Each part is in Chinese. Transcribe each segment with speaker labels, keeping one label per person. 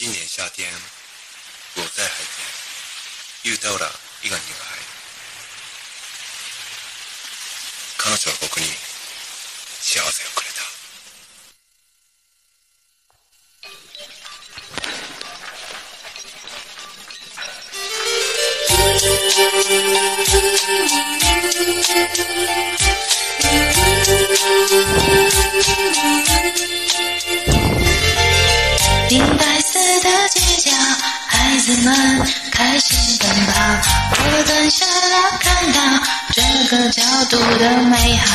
Speaker 1: 今年夏天，我在海边遇到了一个女孩。彼女は仆に幸せをくれた。
Speaker 2: 银白色的街角，孩子们开心奔跑。我蹲下来看到这个角度的美好，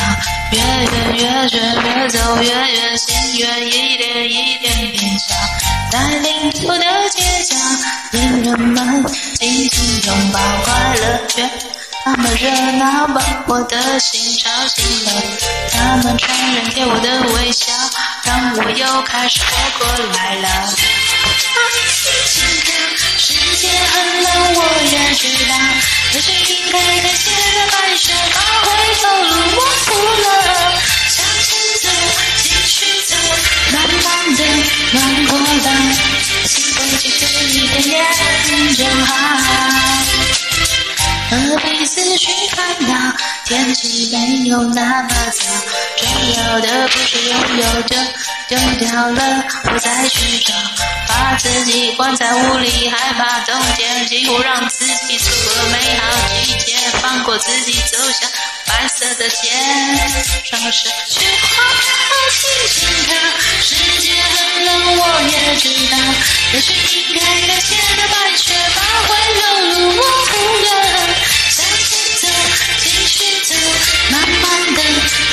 Speaker 2: 越远越远，越走越远，心越一点一点变小。在领土的街角，恋人们紧紧拥抱，快乐越那么热闹，把我的心吵醒了。他们传染给我的微笑，让我又开始活过来了。就好。何必思绪烦恼，天气没有那么糟。重要的不是拥有着，丢掉了不再寻找。把自己关在屋里，害怕冬天，几乎让自己错过美好季节。放过自己，走向白色的线，尝试去花好心情的。世界很冷，我也知道，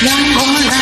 Speaker 2: ยังคงแร